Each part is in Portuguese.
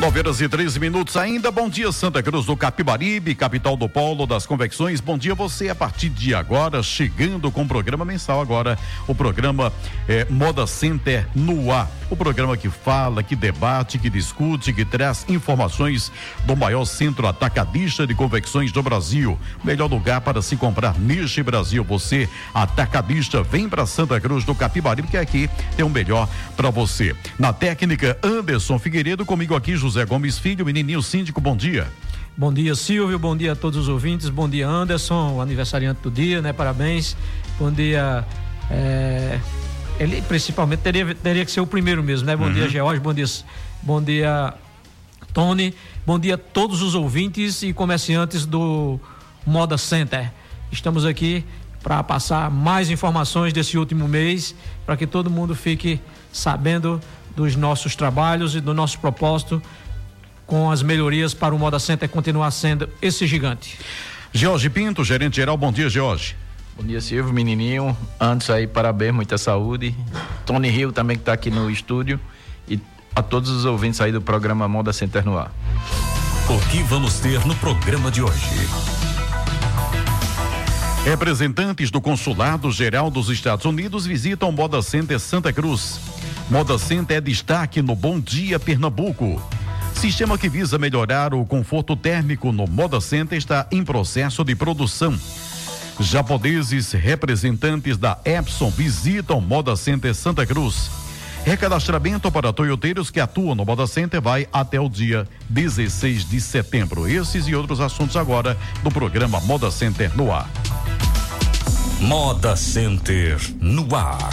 Nove horas e 13 minutos ainda. Bom dia, Santa Cruz do Capibaribe, capital do polo das convecções. Bom dia você a partir de agora, chegando com o programa mensal agora, o programa eh, Moda Center no ar. O programa que fala, que debate, que discute, que traz informações do maior centro atacadista de convecções do Brasil. Melhor lugar para se comprar neste Brasil. Você, atacadista, vem para Santa Cruz do Capibaribe, que aqui tem o um melhor para você. Na técnica, Anderson Figueiredo, comigo aqui, José José Gomes Filho, menininho síndico, bom dia. Bom dia, Silvio. Bom dia a todos os ouvintes. Bom dia, Anderson, o aniversariante do dia, né? Parabéns. Bom dia. É... Ele principalmente teria, teria que ser o primeiro mesmo, né? Bom uhum. dia, George. Bom dia, bom dia, Tony. Bom dia a todos os ouvintes e comerciantes do Moda Center. Estamos aqui para passar mais informações desse último mês, para que todo mundo fique sabendo dos nossos trabalhos e do nosso propósito com as melhorias para o Moda Center continuar sendo esse gigante. Jorge Pinto, gerente geral, bom dia, Jorge. Bom dia, Silvio, menininho. Antes aí, parabéns, muita saúde. Tony Rio também que está aqui no estúdio e a todos os ouvintes aí do programa Moda Center no ar. O que vamos ter no programa de hoje? Representantes do Consulado Geral dos Estados Unidos visitam Moda Center Santa Cruz. Moda Center é destaque no Bom Dia Pernambuco. Sistema que visa melhorar o conforto térmico no Moda Center está em processo de produção. Japoneses representantes da Epson visitam Moda Center Santa Cruz. Recadastramento para toyoteiros que atuam no Moda Center vai até o dia 16 de setembro. Esses e outros assuntos agora do programa Moda Center no ar. Moda Center no ar.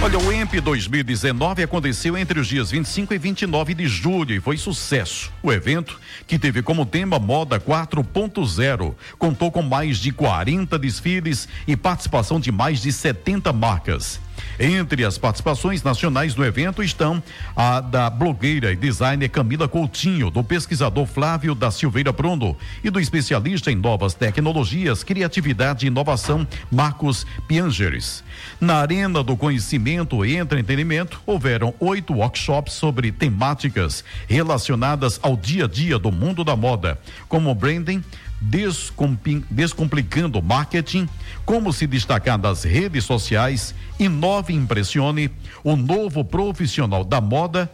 Olha, o EMP 2019 aconteceu entre os dias 25 e 29 de julho e foi sucesso. O evento, que teve como tema Moda 4.0, contou com mais de 40 desfiles e participação de mais de 70 marcas. Entre as participações nacionais no evento estão a da blogueira e designer Camila Coutinho, do pesquisador Flávio da Silveira Bruno e do especialista em novas tecnologias, criatividade e inovação Marcos Piangeres. Na Arena do Conhecimento e Entretenimento, houveram oito workshops sobre temáticas relacionadas ao dia a dia do mundo da moda, como branding, descomplicando marketing, como se destacar das redes sociais, inove e impressione, o novo profissional da moda,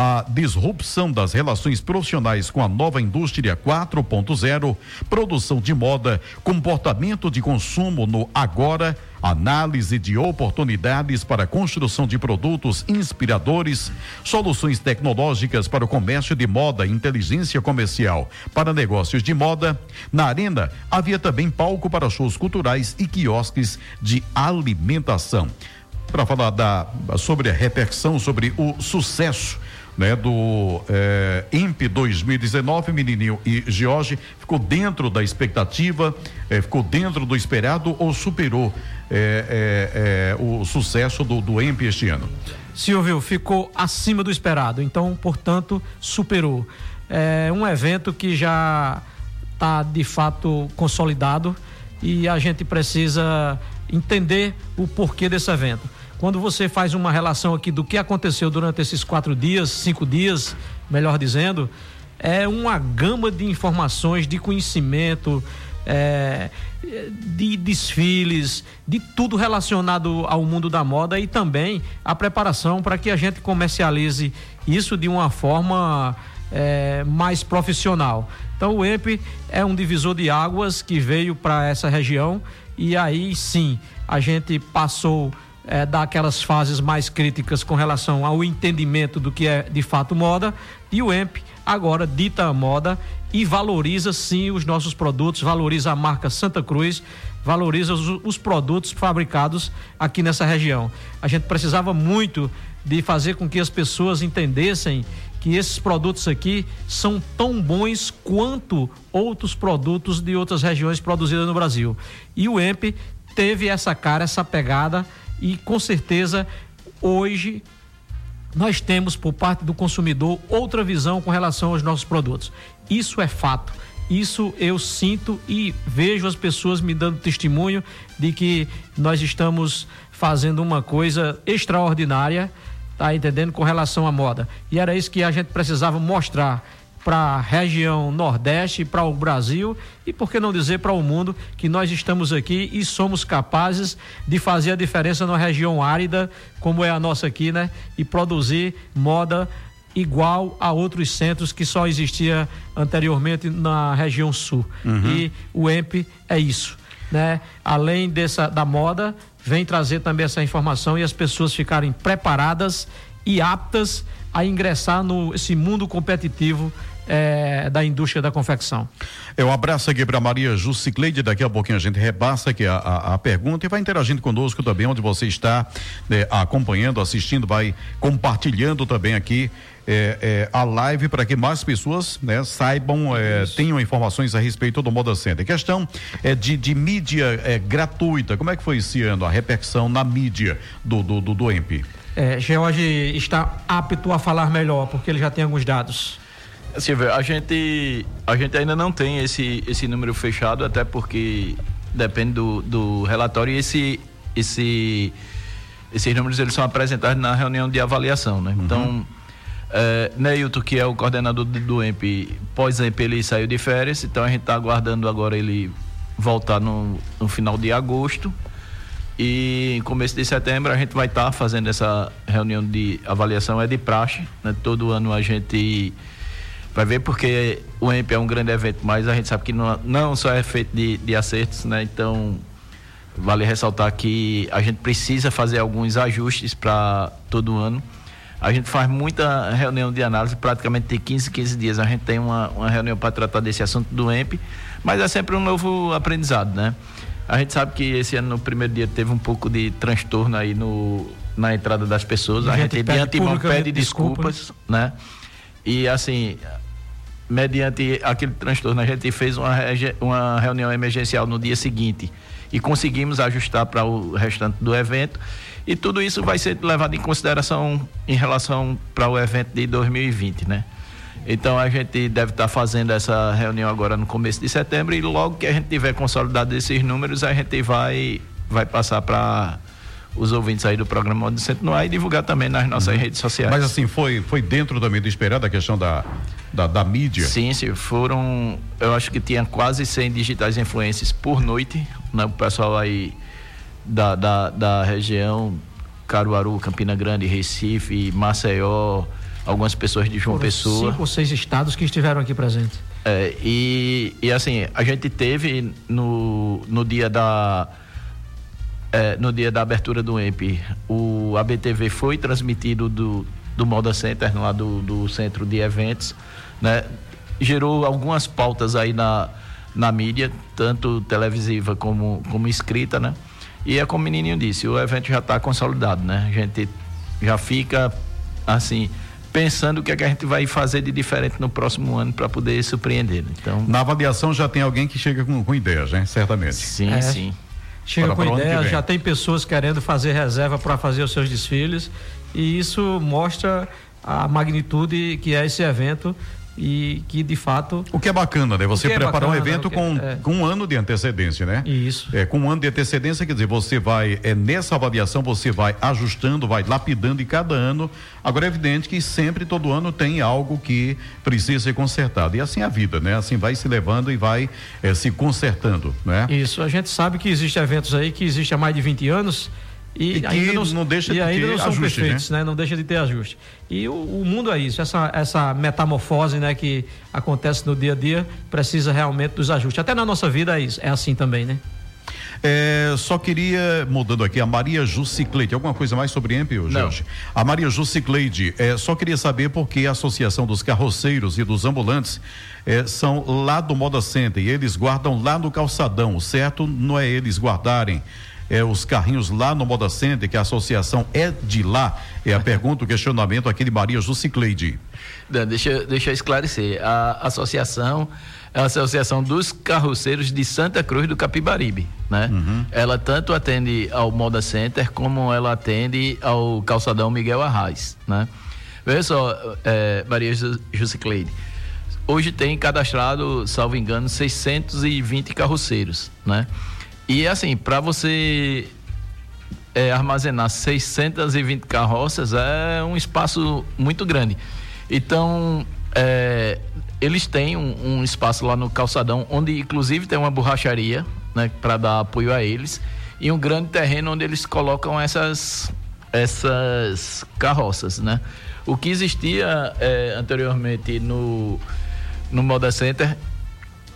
a disrupção das relações profissionais com a nova indústria 4.0, produção de moda, comportamento de consumo no agora, análise de oportunidades para construção de produtos inspiradores, soluções tecnológicas para o comércio de moda inteligência comercial para negócios de moda. Na arena havia também palco para shows culturais e quiosques de alimentação. Para falar da, sobre a repercussão, sobre o sucesso né, do é, INPE 2019, Menininho e George, ficou dentro da expectativa, é, ficou dentro do esperado ou superou é, o sucesso do, do INPE este ano? Silvio, ficou acima do esperado, então, portanto, superou. É um evento que já está de fato consolidado e a gente precisa entender o porquê desse evento quando você faz uma relação aqui do que aconteceu durante esses quatro dias, cinco dias, melhor dizendo, é uma gama de informações, de conhecimento, é, de desfiles, de tudo relacionado ao mundo da moda e também a preparação para que a gente comercialize isso de uma forma é, mais profissional. Então o EMP é um divisor de águas que veio para essa região e aí sim a gente passou é, daquelas fases mais críticas com relação ao entendimento do que é de fato moda e o EMP agora dita a moda e valoriza sim os nossos produtos, valoriza a marca Santa Cruz, valoriza os, os produtos fabricados aqui nessa região. A gente precisava muito de fazer com que as pessoas entendessem que esses produtos aqui são tão bons quanto outros produtos de outras regiões produzidas no Brasil. E o EMP teve essa cara, essa pegada e com certeza hoje nós temos por parte do consumidor outra visão com relação aos nossos produtos. Isso é fato. Isso eu sinto e vejo as pessoas me dando testemunho de que nós estamos fazendo uma coisa extraordinária, tá entendendo, com relação à moda. E era isso que a gente precisava mostrar para a região Nordeste, para o Brasil e por que não dizer para o mundo que nós estamos aqui e somos capazes de fazer a diferença numa região árida como é a nossa aqui, né? E produzir moda igual a outros centros que só existia anteriormente na região sul. Uhum. E o EMP é isso, né? Além dessa da moda, vem trazer também essa informação e as pessoas ficarem preparadas e aptas a ingressar no esse mundo competitivo é, da indústria da confecção. Eu abraço aqui para Maria Jucicleide, daqui a pouquinho a gente repassa aqui a, a, a, pergunta e vai interagindo conosco também, onde você está né, acompanhando, assistindo, vai compartilhando também aqui é, é, a live para que mais pessoas né, saibam, é, tenham informações a respeito do Moda Center. Questão é de, de mídia é, gratuita, como é que foi esse ano a repercussão na mídia do, do, do, do EMP? É, George está apto a falar melhor, porque ele já tem alguns dados. Silvio, a gente, a gente ainda não tem esse, esse número fechado, até porque depende do, do relatório e esse, esse, esses números eles são apresentados na reunião de avaliação, né? Uhum. Então, é, Neilton, que é o coordenador do, do EMP, pós-EMP ele saiu de férias, então a gente está aguardando agora ele voltar no, no final de agosto. E começo de setembro a gente vai estar tá fazendo essa reunião de avaliação, é de praxe, né? Todo ano a gente vai ver porque o EMP é um grande evento, mas a gente sabe que não, não só é feito de, de acertos, né? Então, vale ressaltar que a gente precisa fazer alguns ajustes para todo ano. A gente faz muita reunião de análise, praticamente tem 15, 15 dias. A gente tem uma, uma reunião para tratar desse assunto do EMP, mas é sempre um novo aprendizado, né? A gente sabe que esse ano, no primeiro dia, teve um pouco de transtorno aí no, na entrada das pessoas. A, a gente, gente de antemão pede desculpas, desculpas, né? E assim, mediante aquele transtorno, a gente fez uma, uma reunião emergencial no dia seguinte e conseguimos ajustar para o restante do evento. E tudo isso vai ser levado em consideração em relação para o evento de 2020, né? Então a gente deve estar tá fazendo essa reunião agora no começo de setembro e logo que a gente tiver consolidado esses números, a gente vai vai passar para os ouvintes aí do programa Modo Centro no ar e divulgar também nas nossas uhum. redes sociais. Mas assim, foi, foi dentro também do esperado a questão da, da, da, mídia? Sim, sim, foram, eu acho que tinha quase 100 digitais influências por noite, né? O pessoal aí da, da, da região, Caruaru, Campina Grande, Recife, Maceió, algumas pessoas de João Foram Pessoa. Cinco ou seis estados que estiveram aqui presentes. É, e, e assim, a gente teve no, no dia da é, no dia da abertura do EMP, o ABTV foi transmitido do, do Moda Center, lá do, do centro de eventos, né? Gerou algumas pautas aí na, na mídia, tanto televisiva como, como escrita, né? E é como o menininho disse, o evento já está consolidado, né? A gente já fica, assim, pensando o que, é que a gente vai fazer de diferente no próximo ano para poder surpreender. Né? Então, na avaliação já tem alguém que chega com, com ideias, né? Certamente. Sim, é. sim chega com ideia, já tem pessoas querendo fazer reserva para fazer os seus desfiles e isso mostra a magnitude que é esse evento e que de fato. O que é bacana, né? Você é preparar bacana, um evento com, é... com um ano de antecedência, né? Isso. É, com um ano de antecedência, quer dizer, você vai, é, nessa avaliação, você vai ajustando, vai lapidando e cada ano. Agora é evidente que sempre, todo ano, tem algo que precisa ser consertado. E assim é a vida, né? Assim vai se levando e vai é, se consertando, né? Isso. A gente sabe que existem eventos aí que existem há mais de 20 anos e, e ainda não, não, deixa de ainda ter não são ajuste, perfeitos, né? né? Não deixa de ter ajuste. E o, o, mundo é isso, essa, essa metamorfose, né, que acontece no dia a dia, precisa realmente dos ajustes. Até na nossa vida é isso, é assim também, né? É, só queria, mudando aqui, a Maria Jucicleide. Alguma coisa mais sobre EMP, Jorge? A Maria Jucicleide, é, só queria saber por que a Associação dos Carroceiros e dos Ambulantes é, são lá do Moda Center e eles guardam lá no calçadão. Certo não é eles guardarem é, os carrinhos lá no Moda Center, que a associação é de lá? É a pergunta, o questionamento aqui de Maria Jucicleide. Deixa, deixa eu esclarecer. A associação é a Associação dos Carroceiros de Santa Cruz do Capibaribe, né? Uhum. Ela tanto atende ao Moda Center como ela atende ao Calçadão Miguel Arraes, né? Veja só, é, Maria Jusicleide, hoje tem cadastrado, salvo engano, 620 carroceiros, né? E assim, para você é, armazenar 620 carroças é um espaço muito grande. Então, é, eles têm um, um, espaço lá no calçadão, onde inclusive tem uma borracharia, né, para dar apoio a eles, e um grande terreno onde eles colocam essas, essas carroças, né? O que existia é, anteriormente no, no Moda Center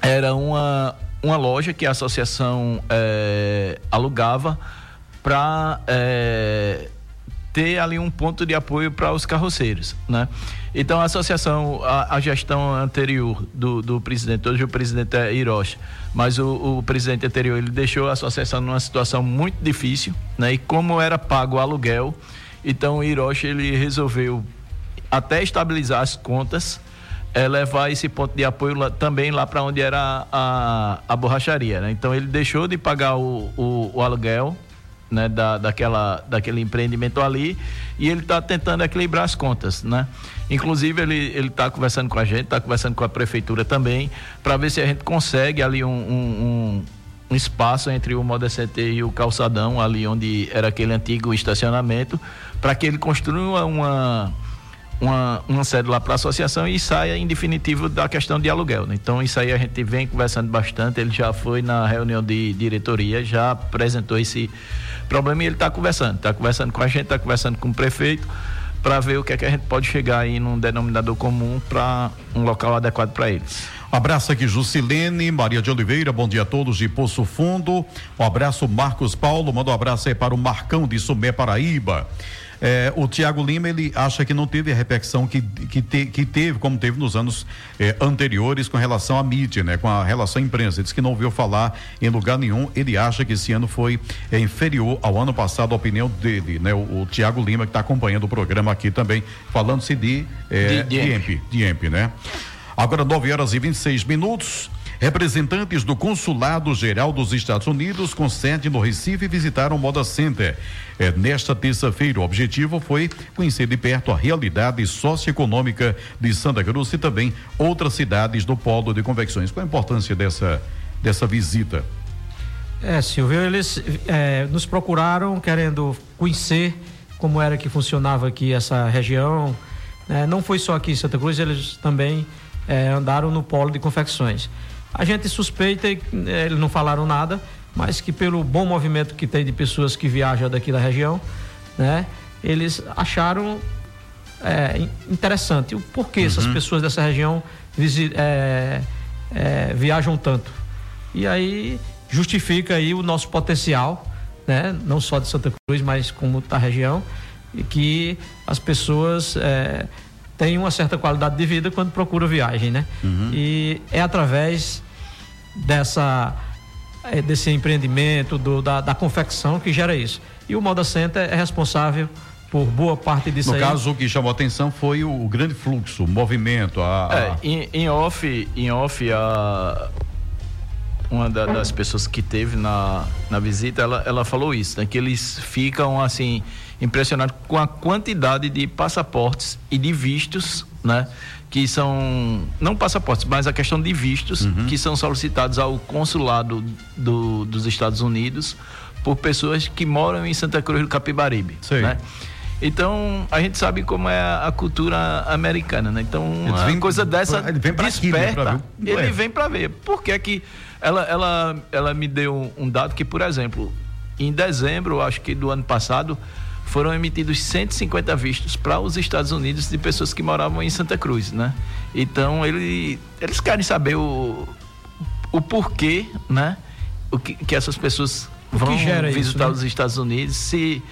era uma, uma loja que a associação é, alugava para é, ter ali um ponto de apoio para os carroceiros, né? Então a associação, a, a gestão anterior do, do, presidente, hoje o presidente é Hiroshi, mas o, o, presidente anterior ele deixou a associação numa situação muito difícil, né? E como era pago o aluguel, então Hiroshi ele resolveu até estabilizar as contas, é, levar esse ponto de apoio lá, também lá para onde era a, a borracharia, né? Então ele deixou de pagar o, o, o aluguel né, da, daquela, daquele empreendimento ali e ele está tentando equilibrar as contas, né? Inclusive ele está conversando com a gente, está conversando com a prefeitura também, para ver se a gente consegue ali um, um, um espaço entre o Modecete e o calçadão, ali onde era aquele antigo estacionamento, para que ele construa uma uma, uma lá para a associação e saia em definitivo da questão de aluguel. Né? Então, isso aí a gente vem conversando bastante. Ele já foi na reunião de diretoria, já apresentou esse problema e ele está conversando. Está conversando com a gente, está conversando com o prefeito para ver o que é que a gente pode chegar aí num denominador comum para um local adequado para eles. Um abraço aqui, Jusilene, Maria de Oliveira, bom dia a todos de Poço Fundo. Um abraço, Marcos Paulo, manda um abraço aí para o Marcão de Sumé, Paraíba. É, o Tiago Lima ele acha que não teve a repercussão que, que, te, que teve, como teve nos anos é, anteriores com relação à mídia, né? Com a relação à imprensa. Ele diz que não ouviu falar em lugar nenhum. Ele acha que esse ano foi é, inferior ao ano passado, a opinião dele, né? O, o Tiago Lima que está acompanhando o programa aqui também, falando-se de, é, de, de, de EMP, né? Agora 9 horas e 26 minutos. Representantes do Consulado Geral dos Estados Unidos, com sede no Recife, visitaram o Moda Center. É, nesta terça-feira, o objetivo foi conhecer de perto a realidade socioeconômica de Santa Cruz e também outras cidades do polo de convecções. Qual a importância dessa, dessa visita? É, Silvio, eles é, nos procuraram querendo conhecer como era que funcionava aqui essa região. É, não foi só aqui em Santa Cruz, eles também é, andaram no polo de confecções. A gente suspeita, eh, eles não falaram nada, mas que pelo bom movimento que tem de pessoas que viajam daqui da região, né? Eles acharam é, interessante o porquê uhum. essas pessoas dessa região é, é, viajam tanto. E aí justifica aí o nosso potencial, né? Não só de Santa Cruz, mas como da região, e que as pessoas é, tem uma certa qualidade de vida quando procura viagem, né? Uhum. E é através dessa é, desse empreendimento, do, da, da, confecção que gera isso. E o Moda Center é responsável por boa parte disso no aí. No caso, o que chamou atenção foi o, o grande fluxo, o movimento, a... a... É, em, em, off, em off, a uma da, das pessoas que teve na, na visita, ela, ela falou isso, né? Que eles ficam assim impressionado com a quantidade de passaportes e de vistos, né? Que são, não passaportes, mas a questão de vistos uhum. que são solicitados ao consulado do, dos Estados Unidos por pessoas que moram em Santa Cruz do Capibaribe, Sei. né? Então, a gente sabe como é a cultura americana, né? Então, uma vem, coisa dessa ele vem pra desperta, aqui, né, ele vem para ver. Por que que ela, ela, ela me deu um dado que, por exemplo, em dezembro, acho que do ano passado, foram emitidos 150 vistos para os Estados Unidos de pessoas que moravam em Santa Cruz, né? Então ele, eles querem saber o, o porquê, né? O que, que essas pessoas vão visitar isso, né? os Estados Unidos. Se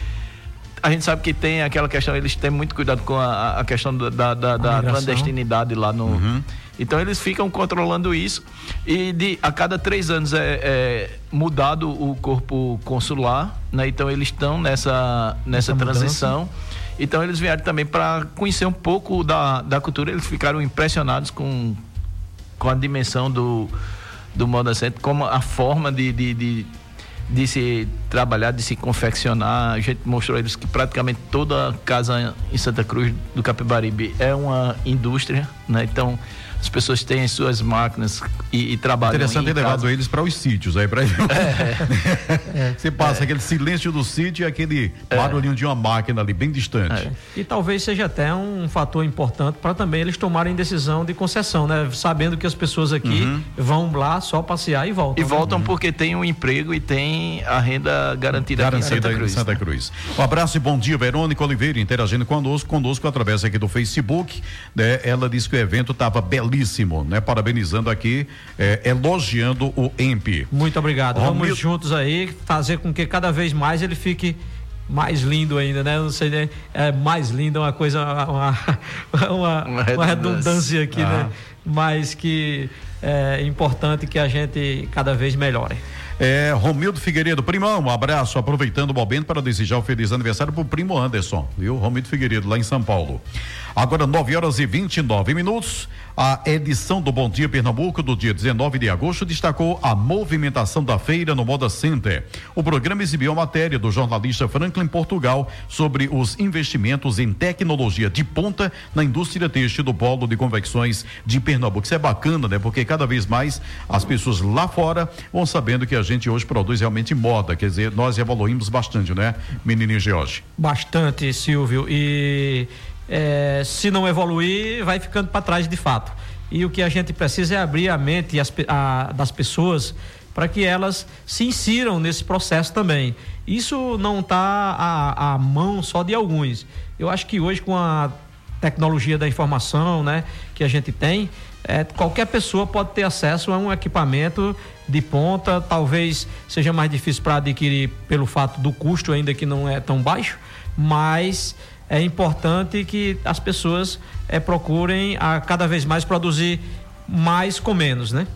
a gente sabe que tem aquela questão, eles têm muito cuidado com a, a questão da, da, da, clandestinidade lá no. Uhum. Então eles ficam controlando isso e de, a cada três anos é, é mudado o corpo consular, né? Então eles estão nessa, nessa Essa mudança. transição. Então eles vieram também para conhecer um pouco da, da cultura. Eles ficaram impressionados com, com a dimensão do, do Moda Center, como a forma de, de, de, de se trabalhar, de se confeccionar. A gente mostrou eles que praticamente toda casa em Santa Cruz do Capibaribe é uma indústria, né? Então as pessoas têm as suas máquinas e, e trabalham Interessante ter levado eles para os sítios aí para Você passa aquele silêncio do sítio e aquele barulhinho de uma máquina ali bem distante. É. E talvez seja até um fator importante para também eles tomarem decisão de concessão, né? Sabendo que as pessoas aqui Uhum. vão lá só passear e voltam. E né? voltam porque tem um emprego e tem a renda garantida, Garantida aqui em em Santa Santa Cruz. Cruz. Um abraço e bom dia, Verônica Oliveira, interagindo conosco, conosco através aqui do Facebook. né? Ela disse que o evento estava belíssimo, né? Parabenizando aqui, eh, elogiando o EMP. Muito obrigado. Vamos Romildo- juntos aí fazer com que cada vez mais ele fique mais lindo ainda, né? Eu não sei, né? É mais lindo é uma coisa, uma, uma, uma- redundância redundância aqui, Ah. né? Mas que é importante que a gente cada vez melhore. É, Romildo Figueiredo, primão, um abraço, aproveitando o momento para desejar um feliz aniversário pro primo Anderson, viu? Romildo Figueiredo, lá em São Paulo. Agora, 9 horas e 29 minutos. A edição do Bom Dia Pernambuco do dia 19 de agosto destacou a movimentação da feira no Moda Center. O programa exibiu a matéria do jornalista Franklin Portugal sobre os investimentos em tecnologia de ponta na indústria têxtil do polo de convecções de Pernambuco. Isso é bacana, né? Porque cada vez mais as pessoas lá fora vão sabendo que a gente hoje produz realmente moda. Quer dizer, nós evoluímos bastante, né, menininho George? Bastante, Silvio. E é, se não evoluir, vai ficando para trás de fato. E o que a gente precisa é abrir a mente as a- das pessoas para que elas se insiram nesse processo também. Isso não está à, à mão só de alguns. Eu acho que hoje, com a tecnologia da informação né, que a gente tem, é, qualquer pessoa pode ter acesso a um equipamento de ponta, talvez seja mais difícil para adquirir pelo fato do custo, ainda que não é tão baixo, mas é importante que as pessoas é, procurem a cada vez mais produzir mais com menos, né?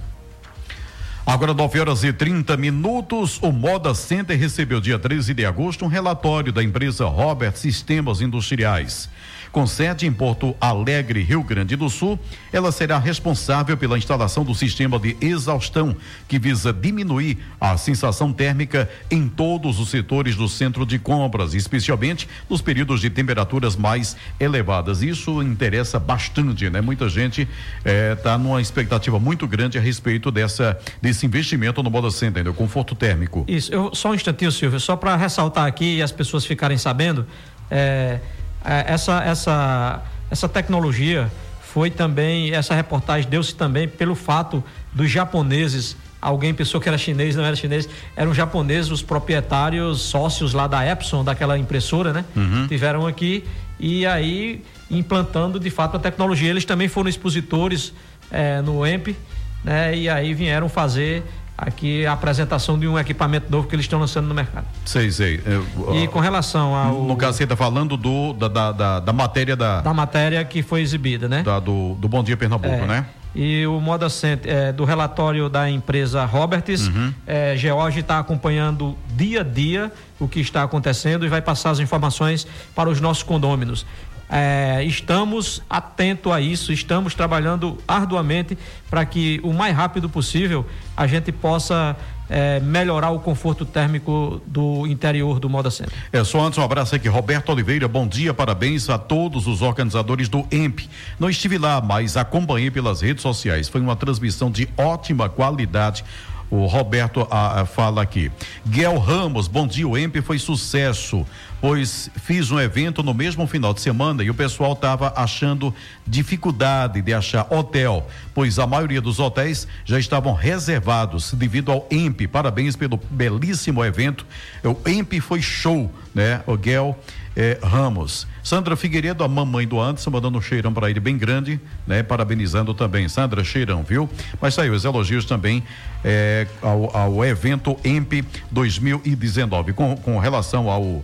Agora, 9 horas e 30 minutos. O Moda Center recebeu, dia 13 de agosto, um relatório da empresa Robert Sistemas Industriais. Com sede em Porto Alegre, Rio Grande do Sul, ela será responsável pela instalação do sistema de exaustão, que visa diminuir a sensação térmica em todos os setores do centro de compras, especialmente nos períodos de temperaturas mais elevadas. Isso interessa bastante, né? Muita gente está numa expectativa muito grande a respeito dessa, desse investimento no Moda Center, né? o conforto térmico. Isso, eu, só um instantinho, Silvio, só para ressaltar aqui e as pessoas ficarem sabendo, é, essa, essa, essa tecnologia foi também, essa reportagem deu-se também pelo fato dos japoneses, alguém pensou que era chinês, não era chinês, eram japoneses, os proprietários, sócios lá da Epson, daquela impressora, né? Tiveram aqui e aí implantando de fato a tecnologia. Eles também foram expositores é, no EMP, né? E aí vieram fazer aqui a apresentação de um equipamento novo que eles estão lançando no mercado. Sei, sei. Eu, E com relação ao No caso, você está falando do, da, da, da, da matéria da, da matéria que foi exibida, né? da- do, do Bom Dia Pernambuco, É. né? E o Moda Center, é, do relatório da empresa Roberts, Uhum. é, George está acompanhando dia a dia o que está acontecendo e vai passar as informações para os nossos condôminos. É, estamos atentos a isso, estamos trabalhando arduamente para que o mais rápido possível a gente possa é, melhorar o conforto térmico do interior do Moda Center. É só antes um abraço aqui, Roberto Oliveira, bom dia, parabéns a todos os organizadores do EMP. Não estive lá, mas acompanhei pelas redes sociais. Foi uma transmissão de ótima qualidade. O Roberto ah, ah, fala aqui. Guel Ramos, bom dia. O EMP foi sucesso, pois fiz um evento no mesmo final de semana e o pessoal estava achando dificuldade de achar hotel, pois a maioria dos hotéis já estavam reservados devido ao EMP. Parabéns pelo belíssimo evento. O EMP foi show, né? O Guel eh, Ramos. Sandra Figueiredo, a mamãe do Anderson, mandando um cheirão para ele bem grande, né? Parabenizando também. Sandra, cheirão, viu? Mas saiu os elogios também eh, ao, ao evento EMP 2019. Com, com relação ao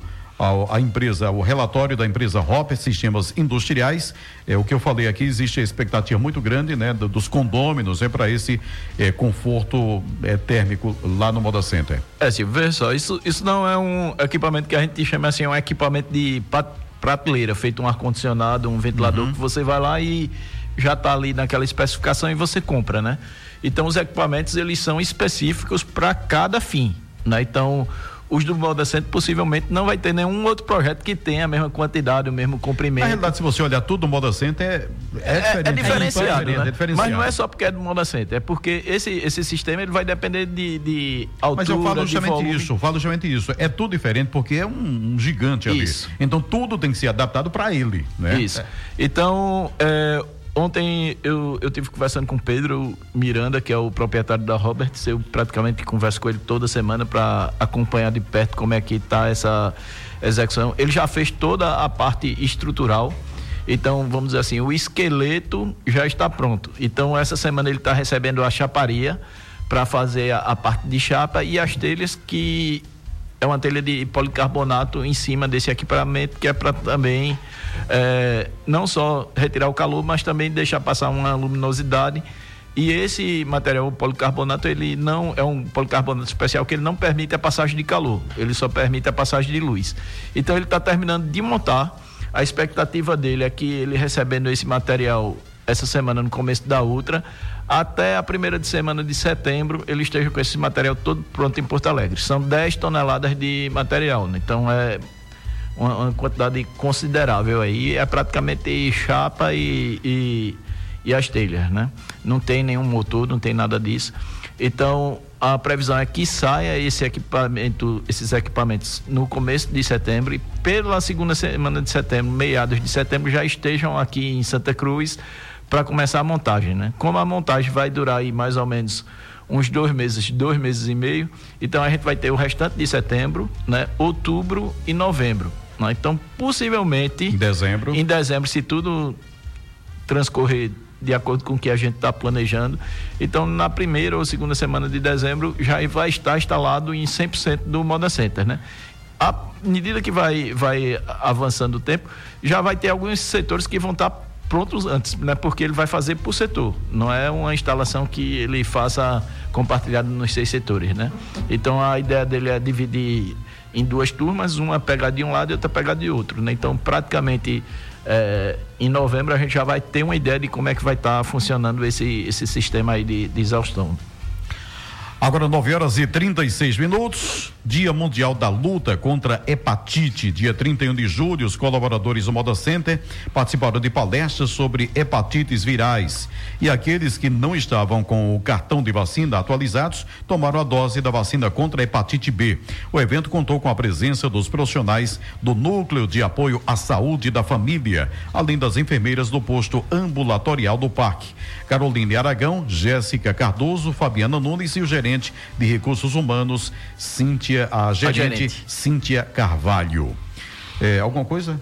a, empresa, o relatório da empresa Hopper Sistemas Industriais. É o que eu falei aqui, existe a expectativa muito grande, né, dos condôminos, é para esse é, conforto é, térmico lá no Moda Center. É, Silvio, veja só, isso, isso não é um equipamento que a gente chama assim, um equipamento de prateleira, feito um ar-condicionado, um ventilador, uhum. que você vai lá e já está ali naquela especificação e você compra, né? Então os equipamentos eles são específicos para cada fim, né? Então os do Moda possivelmente não vai ter nenhum outro projeto que tenha a mesma quantidade, o mesmo comprimento. Na realidade, se você olhar tudo do Moda Center, é, é, diferente. É, é diferenciado, é, né? é diferenciado. Mas não é só porque é do Moda Center, é porque esse, esse sistema ele vai depender de, de altura, Mas eu falo justamente isso, falo justamente isso. É tudo diferente porque é um, um gigante ali. Isso. Então tudo tem que ser adaptado para ele, né? Isso. Então, é, Ontem eu, eu tive conversando com Pedro Miranda, que é o proprietário da Roberts. Eu praticamente converso com ele toda semana para acompanhar de perto como é que está essa execução. Ele já fez toda a parte estrutural. Então, vamos dizer assim, o esqueleto já está pronto. Então, essa semana ele está recebendo a chaparia para fazer a, a, parte de chapa e as telhas que é uma telha de policarbonato em cima desse equipamento que é para também é, não só retirar o calor, mas também deixar passar uma luminosidade. E esse material o policarbonato, ele não é um policarbonato especial que ele não permite a passagem de calor, ele só permite a passagem de luz. Então ele está terminando de montar. A expectativa dele é que ele recebendo esse material essa semana no começo da outra, até a primeira de semana de setembro ele esteja com esse material todo pronto em Porto Alegre. São 10 toneladas de material, né? então é uma, uma, quantidade considerável aí. É praticamente chapa e, e, e as telhas, né? Não tem nenhum motor, não tem nada disso. Então, a previsão é que saia esse equipamento, esses equipamentos no começo de setembro e pela segunda semana de setembro, meados de setembro, já estejam aqui em Santa Cruz para começar a montagem, né? Como a montagem vai durar aí mais ou menos uns dois meses, dois meses e meio, então a gente vai ter o restante de setembro, né? Outubro e novembro. Né? Então, possivelmente. Em dezembro. Em dezembro, se tudo transcorrer de acordo com o que a gente está planejando. Então, na primeira ou segunda semana de dezembro, já vai estar instalado em 100% do Moda Center, né? À medida que vai, vai avançando o tempo, já vai ter alguns setores que vão estar prontos antes, né? Porque ele vai fazer por setor. Não é uma instalação que ele faça compartilhado nos seis setores, né? Então, a ideia dele é dividir em duas turmas, uma pegada de um lado e outra pegada de outro. Né? Então, praticamente é, em novembro a gente já vai ter uma ideia de como é que vai estar tá funcionando esse, esse sistema aí de, de exaustão. Agora 9 horas e 36 minutos. Dia Mundial da Luta contra Hepatite. Dia 31 de julho, os colaboradores do Moda Center participaram de palestras sobre hepatites virais. E aqueles que não estavam com o cartão de vacina atualizados tomaram a dose da vacina contra a hepatite B. O evento contou com a presença dos profissionais do Núcleo de Apoio à Saúde da Família, além das enfermeiras do posto ambulatorial do Parque. Caroline Aragão, Jéssica Cardoso, Fabiana Nunes e o gerente de recursos humanos, A gerente, a gerente. Cíntia Carvalho. É, alguma coisa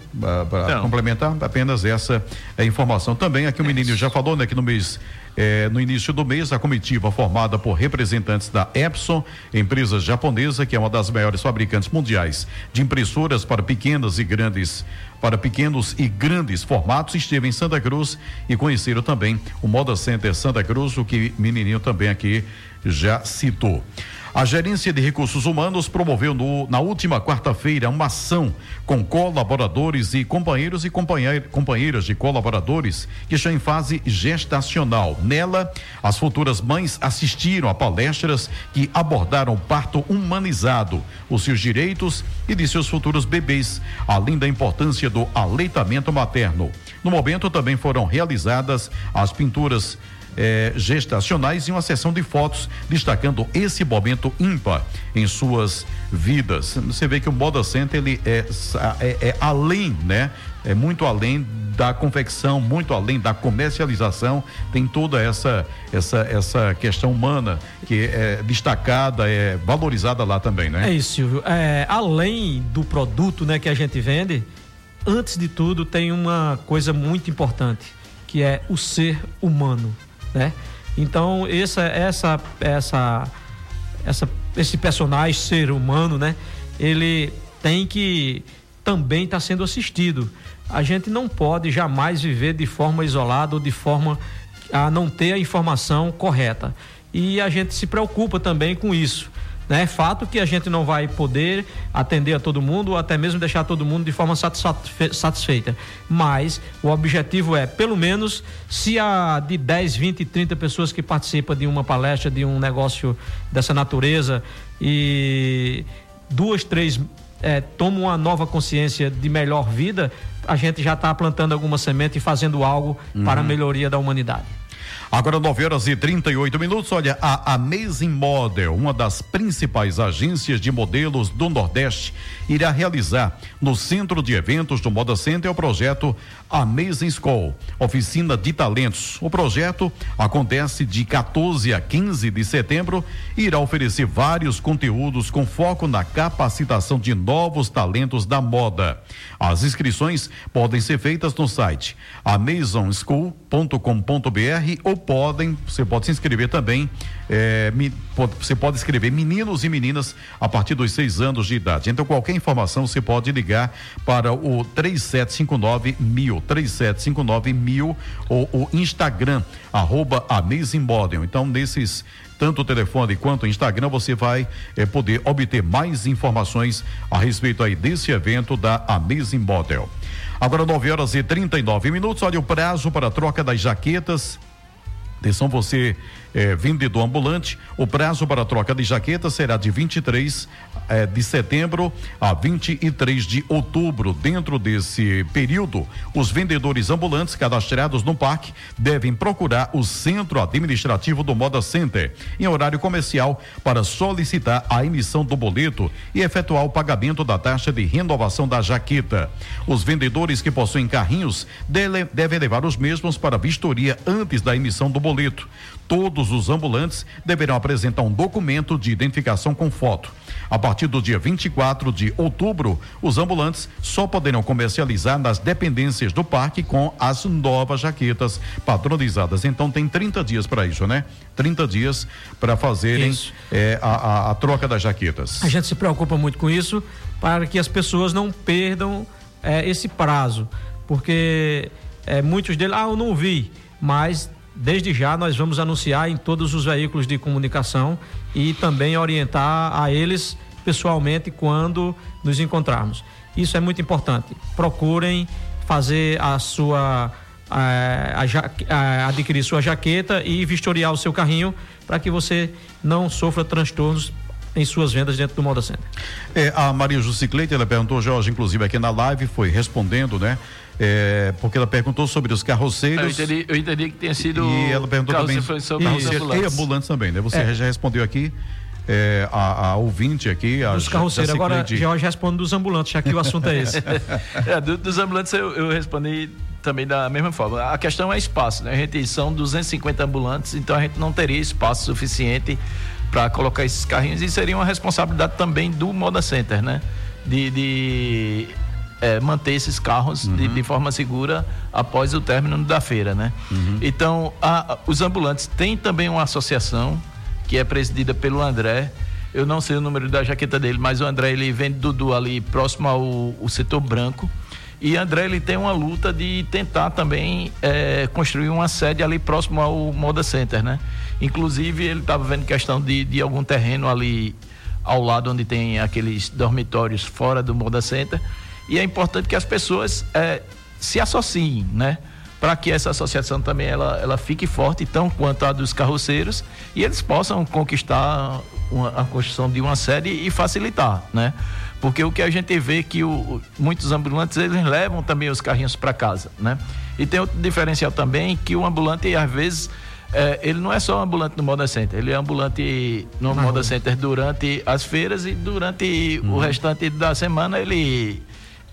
para complementar? Apenas essa é, informação. Também aqui o menino já falou, né, que no mês é, no início do mês, a comitiva formada por representantes da Epson, empresa japonesa que é uma das maiores fabricantes mundiais de impressoras para pequenas e grandes para pequenos e grandes formatos, esteve em Santa Cruz e conheceram também o Moda Center Santa Cruz, o que menininho também aqui já citou. A Gerência de Recursos Humanos promoveu no, na última quarta-feira uma ação com colaboradores e companheiros e companheiras de colaboradores que estão em fase gestacional. Nela, as futuras mães assistiram a palestras que abordaram o parto humanizado, os seus direitos e de seus futuros bebês, além da importância do aleitamento materno. No momento também foram realizadas as pinturas eh, gestacionais e uma sessão de fotos destacando esse momento ímpar em suas vidas. Você vê que o Moda Center ele é, é, é além, né? É muito além da confecção, muito além da comercialização, tem toda essa essa essa questão humana que é destacada, é valorizada lá também, né? É isso, Silvio. É, além do produto, né, que a gente vende, antes de tudo, tem uma coisa muito importante, que é o ser humano, né? Então, essa, essa, essa, essa, esse personagem, ser humano, né? Ele tem que também estar tá sendo assistido. A gente não pode jamais viver de forma isolada ou de forma a não ter a informação correta. E a gente se preocupa também com isso. É fato que a gente não vai poder atender a todo mundo ou até mesmo deixar todo mundo de forma satisfeita. Mas o objetivo é, pelo menos, se há de 10, 20, 30 pessoas que participam de uma palestra, de um negócio dessa natureza e duas, três é, tomam uma nova consciência de melhor vida, a gente já está plantando alguma semente e fazendo algo uhum. para a melhoria da humanidade. Agora 9 horas e 38 minutos. Olha, a Amazing Model, uma das principais agências de modelos do Nordeste, irá realizar no Centro de Eventos do Moda Center o projeto Amazing School, oficina de talentos. O projeto acontece de 14 a 15 de setembro e irá oferecer vários conteúdos com foco na capacitação de novos talentos da moda. As inscrições podem ser feitas no site amazonschool.com.br ou podem, você pode se inscrever também, é, me, pode, você pode escrever meninos e meninas a partir dos seis anos de idade. Então, qualquer informação você pode ligar para o 3759 mil, 3759 mil ou o Instagram, arroba Amazing. Então, nesses tanto o telefone quanto o Instagram, você vai eh, poder obter mais informações a respeito aí desse evento da Amazing Model. Agora 9 horas e 39 minutos. Olha o prazo para a troca das jaquetas. Atenção, você é, vendedor ambulante, o prazo para troca de jaqueta será de 23 é, de setembro a 23 de outubro. Dentro desse período, os vendedores ambulantes cadastrados no parque devem procurar o centro administrativo do Moda Center em horário comercial para solicitar a emissão do boleto e efetuar o pagamento da taxa de renovação da jaqueta. Os vendedores que possuem carrinhos devem levar os mesmos para vistoria antes da emissão do boleto. Todos os ambulantes deverão apresentar um documento de identificação com foto. A partir do dia 24 de outubro, os ambulantes só poderão comercializar nas dependências do parque com as novas jaquetas padronizadas. Então tem 30 dias para isso, né? 30 dias para fazerem é, a, a, a troca das jaquetas. A gente se preocupa muito com isso para que as pessoas não perdam é, esse prazo, porque é, muitos deles, ah, eu não vi, mas Desde já nós vamos anunciar em todos os veículos de comunicação e também orientar a eles pessoalmente quando nos encontrarmos. Isso é muito importante. Procurem fazer a sua a, a, a, adquirir sua jaqueta e vistoriar o seu carrinho para que você não sofra transtornos em suas vendas dentro do Moda Center. É, a Maria Jucicleite, ela perguntou, Jorge, inclusive aqui na live, foi respondendo, né? É, porque ela perguntou sobre os carroceiros. Eu entendi, eu entendi que tinha sido. E ela perguntou também sobre carroceiros e ambulantes também, né? Você é. já respondeu aqui. É, a, a, ouvinte aqui. A dos carroceiros. Agora, de... Jorge responde dos ambulantes, já que o assunto é esse. é, do, dos ambulantes eu, eu, respondi também da mesma forma. A questão é espaço, né? A gente são 250 ambulantes, então a gente não teria espaço suficiente para colocar esses carrinhos e seria uma responsabilidade também do Moda Center, né? De, de é, manter esses carros uhum. de, de, forma segura após o término da feira, né? Uhum. Então, a, os ambulantes têm também uma associação que é presidida pelo André. Eu não sei o número da jaqueta dele, mas o André ele vende Dudu ali próximo ao, setor branco. E André ele tem uma luta de tentar também é, construir uma sede ali próximo ao Moda Center, né? Inclusive ele estava vendo questão de, de algum terreno ali ao lado onde tem aqueles dormitórios fora do Moda Center e é importante que as pessoas é, se associem, né? Para que essa associação também ela, ela fique forte, tão quanto a dos carroceiros, e eles possam conquistar uma, a construção de uma sede e facilitar, né? Porque o que a gente vê é que o, muitos ambulantes eles levam também os carrinhos para casa, né? E tem outro diferencial também que o ambulante às vezes é, ele não é só ambulante no Moda Center, ele é ambulante no ah, Moda Center durante as feiras e durante o restante da semana ele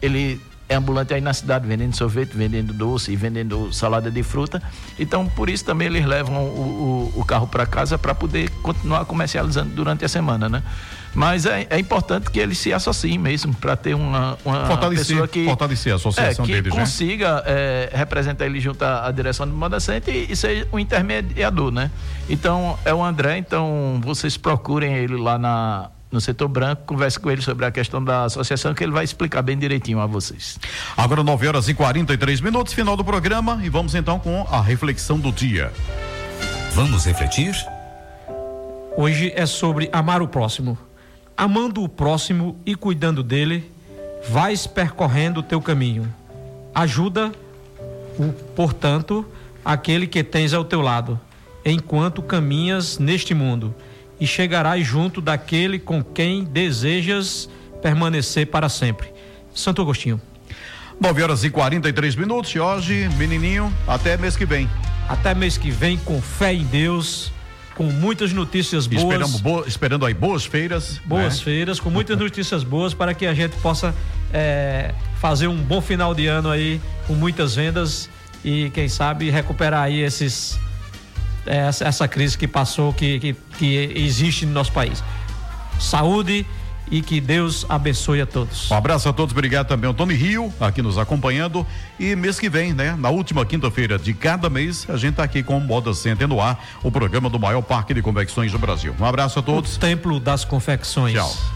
ele é ambulante aí na cidade, vendendo sorvete, vendendo doce e vendendo salada de fruta. Então, por isso também eles levam o, o, o carro para casa para poder continuar comercializando durante a semana, né? Mas é, é importante que eles se associem mesmo para ter uma, uma fortalecer, pessoa que fortalecer a associação é, que deles, consiga né? é, representar ele junto à, à direção do Moda Center e, e ser um intermediador, né? Então é o André, então vocês procurem ele lá na no setor branco, converse com ele sobre a questão da associação, que ele vai explicar bem direitinho a vocês. Agora 9 horas e 43 minutos, final do programa, e vamos então com a reflexão do dia. Vamos refletir? Hoje é sobre amar o próximo. Amando o próximo e cuidando dele, vais percorrendo o teu caminho. Ajuda, o, portanto, aquele que tens ao teu lado, enquanto caminhas neste mundo e chegarás junto daquele com quem desejas permanecer para sempre. Santo Agostinho. 9 horas e 43 minutos. E hoje, menininho, até mês que vem. Até mês que vem, com fé em Deus, com muitas notícias boas. Esperamos bo esperando aí boas feiras. Boas né? feiras, com muitas notícias boas para que a gente possa é, fazer um bom final de ano aí, com muitas vendas e, quem sabe, recuperar aí esses essa, essa crise que passou, que, que, que existe no nosso país. Saúde e que Deus abençoe a todos. Um abraço a todos, obrigado também ao Tony Rio, aqui nos acompanhando. E mês que vem, né? Na última quinta-feira de cada mês, a gente tá aqui com o Moda Center no ar, o programa do maior parque de convecções do Brasil. Um abraço a todos. O Templo das Confecções. Tchau.